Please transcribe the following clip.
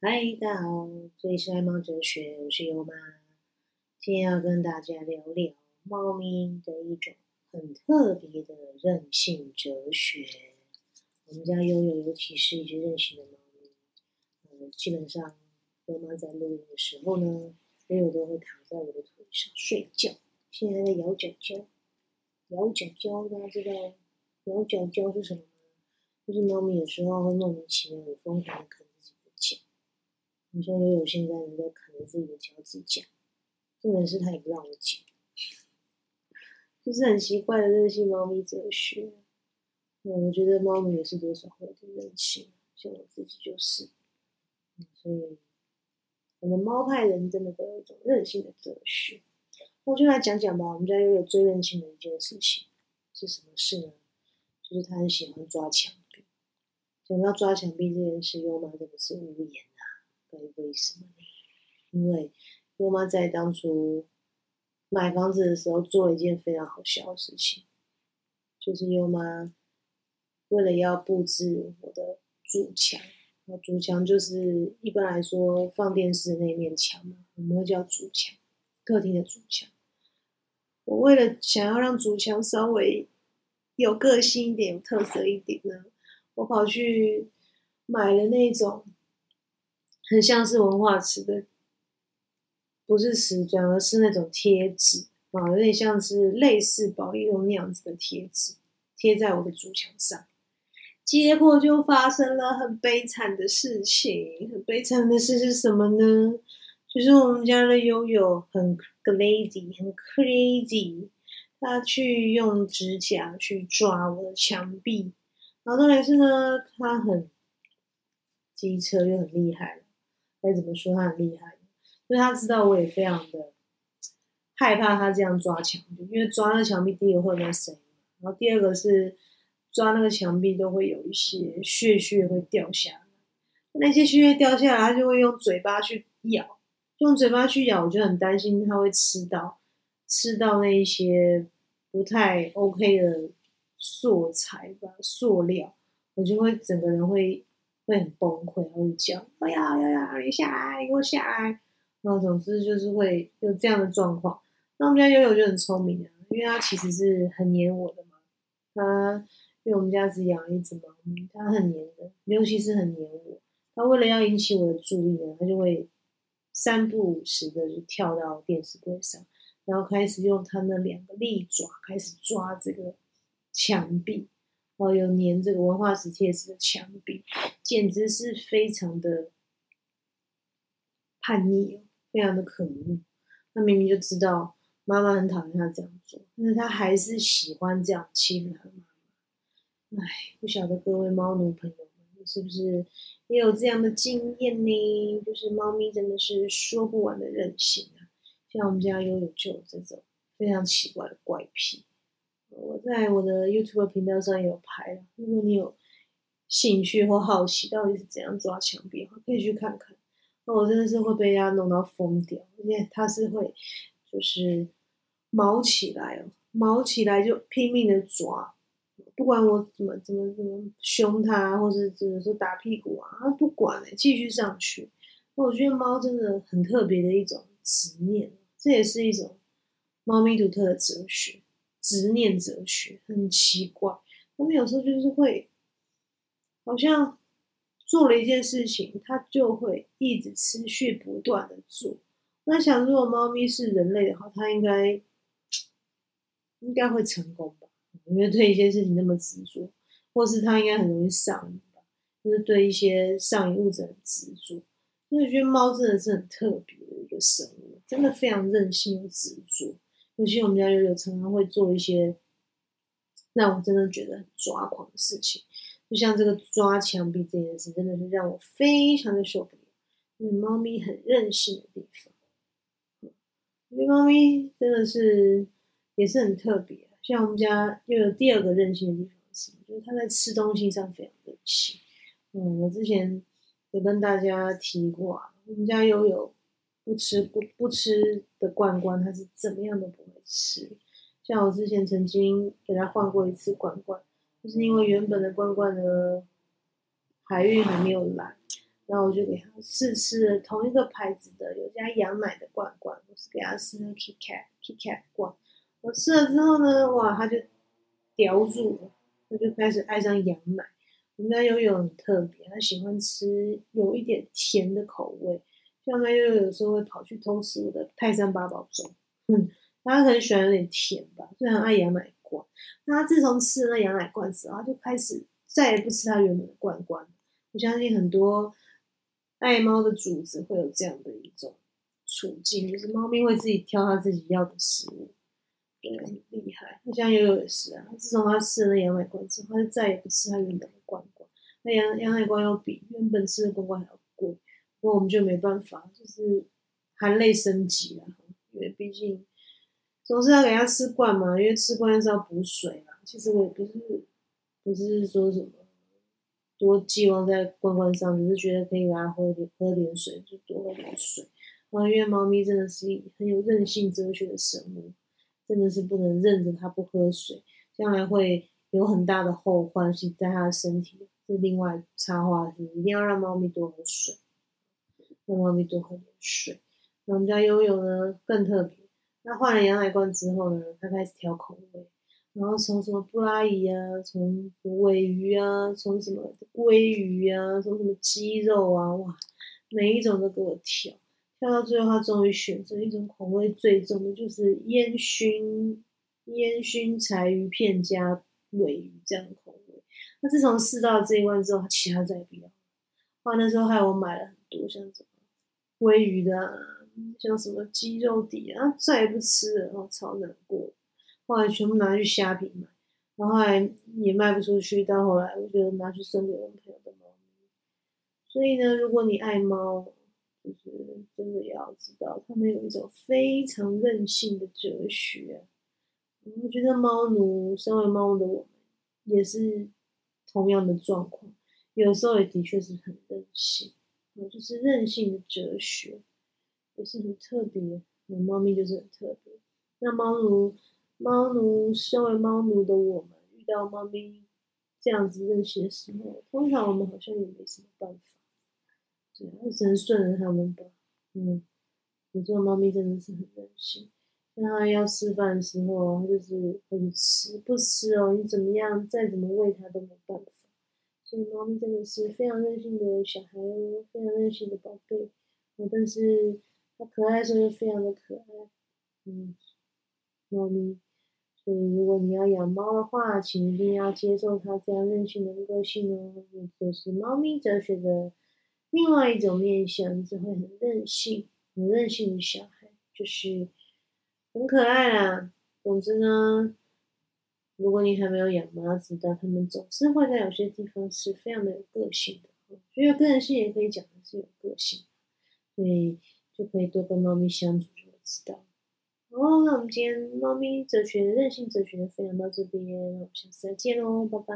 嗨，大家好，这里是爱猫哲学，我是优妈。今天要跟大家聊聊猫咪的一种很特别的任性哲学。我们家悠悠，尤其是一只任性的猫咪，呃，基本上优妈在录音的时候呢，悠悠都会躺在我的腿上睡觉。现在在咬脚脚，咬脚脚，大家知道咬脚脚是什么吗？就是猫咪有时候会莫名其妙的疯狂的啃自己。你说悠悠现在你在啃着自己的脚趾甲，重点是它也不让我剪，就是很奇怪的任性猫咪哲学。我觉得猫咪也是多少会有点任性，像我自己就是。所以我们猫派人真的都有一种任性的哲学。我就来讲讲吧，我们家悠悠最任性的一件事情是什么事呢？就是他很喜欢抓墙壁。讲到抓墙壁这件事，优妈真的是无言啊！该为什么呢？因为优妈在当初买房子的时候做了一件非常好笑的事情，就是优妈为了要布置我的主墙，那主墙就是一般来说放电视那面墙嘛，我们会叫主墙，客厅的主墙。我为了想要让主墙稍微有个性一点、有特色一点呢，我跑去买了那种很像是文化瓷的，不是瓷砖，而是那种贴纸啊，有点像是类似保利龙那样子的贴纸，贴在我的主墙上。结果就发生了很悲惨的事情。很悲惨的事是什么呢？就是我们家的悠悠很 lazy，很 crazy，他去用指甲去抓我的墙壁。然后重点是呢，他很机车又很厉害。该怎么说他很厉害？因为他知道我也非常的害怕他这样抓墙壁，因为抓那墙壁第一个会有声音，然后第二个是抓那个墙壁都会有一些屑屑会掉下来，那些屑屑掉下来，他就会用嘴巴去咬，用嘴巴去咬，我就很担心他会吃到吃到那一些不太 OK 的素材吧，塑料，我就会整个人会会很崩溃，会叫，哎呀呀呀，你下来，你给我下来。然后总之就是会有这样的状况。那我们家悠悠就很聪明啊，因为它其实是很黏我的嘛。它因为我们家只养一只猫咪，它很黏的，尤其是很黏我。它为了要引起我的注意呢，它就会三不五时的就跳到电视柜上，然后开始用它那两个利爪开始抓这个墙壁，哦有粘这个文化石贴纸的墙壁，简直是非常的叛逆哦。非常的可恶，他明明就知道妈妈很讨厌他这样做，但是他还是喜欢这样欺负他妈妈。唉，不晓得各位猫奴朋友们是不是也有这样的经验呢？就是猫咪真的是说不完的任性啊！像我们家悠悠就有这种非常奇怪的怪癖。我在我的 YouTube 频道上有拍，如果你有兴趣或好奇到底是怎样抓墙壁，可以去看看。那我真的是会被它弄到疯掉，而且它是会就是毛起来哦，毛起来就拼命的抓，不管我怎么怎么怎么凶它，或是只能说打屁股啊，他不管哎，继续上去。那我觉得猫真的很特别的一种执念，这也是一种猫咪独特的哲学，执念哲学很奇怪。我们有时候就是会好像。做了一件事情，它就会一直持续不断的做。那想，如果猫咪是人类的话，它应该应该会成功吧？因为对一些事情那么执着，或是它应该很容易上瘾吧？就是对一些上瘾物质很执着。所以我觉得猫真的是很特别的一个生物，真的非常任性又执着。尤其我们家悠悠常常会做一些让我真的觉得很抓狂的事情。就像这个抓墙壁这件事，真的是让我非常的受不了。是猫咪很任性的地方，因为猫咪真的是也是很特别。像我们家又有第二个任性的地方是，就是它在吃东西上非常任性。嗯，我之前有跟大家提过啊，我们家悠悠不吃不不吃的罐罐，它是怎么样都不会吃。像我之前曾经给它换过一次罐罐。就是因为原本的罐罐呢，海运还没有来，然后我就给他试吃了同一个牌子的有加羊奶的罐罐，我是给他试了 KitKat KitKat 罐。我吃了之后呢，哇，他就叼住了，他就开始爱上羊奶。我们家悠悠很特别，他喜欢吃有一点甜的口味，像他又有时候会跑去偷吃我的泰山八宝粥，嗯，他很喜欢有点甜吧，所以很爱羊奶罐。那他自从吃了那羊奶罐之后，他就开始再也不吃他原本的罐罐。我相信很多。爱猫的主子会有这样的一种处境，就是猫咪会自己挑它自己要的食物，对，很厉害。那像悠悠也是啊，自从它吃了那羊奶罐之后，它就再也不吃它原本的罐罐。那羊羊奶罐要比原本吃的罐罐还要贵，那我们就没办法，就是含泪升级了，因为毕竟总是要给它吃罐嘛，因为吃罐是要补水啊。其实我也不是不是说什么。多寄望在罐罐上，只是觉得可以给它喝点喝点水，就多喝点水。然后因为猫咪真的是很有韧性哲学的生物，真的是不能任着它不喝水，将来会有很大的后患是在它的身体。是另外插话是，一定要让猫咪多喝水，让猫咪多喝点水。那我们家悠悠呢更特别，它换了羊奶罐之后呢，它开始调口味。然后从什么布拉伊啊，从尾鱼啊，从什么鲑鱼啊，从什么鸡肉啊，哇，每一种都给我挑，挑到最后他终于选择一种口味最重的，就是烟熏烟熏柴鱼片加尾鱼这样的口味。那自从试到这一罐之后，其他再也不要。哇，那时候害我买了很多，像什么鲑鱼的，像什么鸡肉底啊，再也不吃了，我超难过。后来全部拿去虾皮卖，然后来也卖不出去。到后来，我就拿去送给我朋友的猫咪。所以呢，如果你爱猫，就是真的要知道，它们有一种非常任性的哲学。我觉得猫奴身为猫的我们，也是同样的状况，有时候也的确是很任性。就是任性的哲学，也是很特别。猫咪就是很特别。那猫奴。猫奴，身为猫奴的我们，遇到猫咪这样子任性的时候，通常我们好像也没什么办法，对，只能顺着他们吧。嗯，有时候猫咪真的是很任性，那它要吃饭的时候，它就是会吃，不吃哦，你怎么样，再怎么喂它都没办法。所以猫咪真的是非常任性的小孩哦，非常任性的宝贝。哦，但是它可爱的时候又非常的可爱，嗯，猫咪。所以，如果你要养猫的话，请一定要接受它这样任性的个性哦。这是猫咪哲学的另外一种面向，是会很任性、很任性的小孩，就是很可爱啦。总之呢，如果你还没有养猫知道它们总是会在有些地方是非常的有个性的。所以个人性也可以讲是有个性所以就可以多跟猫咪相处就会知道好那我们今天猫咪哲学的任性哲学分享到这边我们下次再见喽拜拜。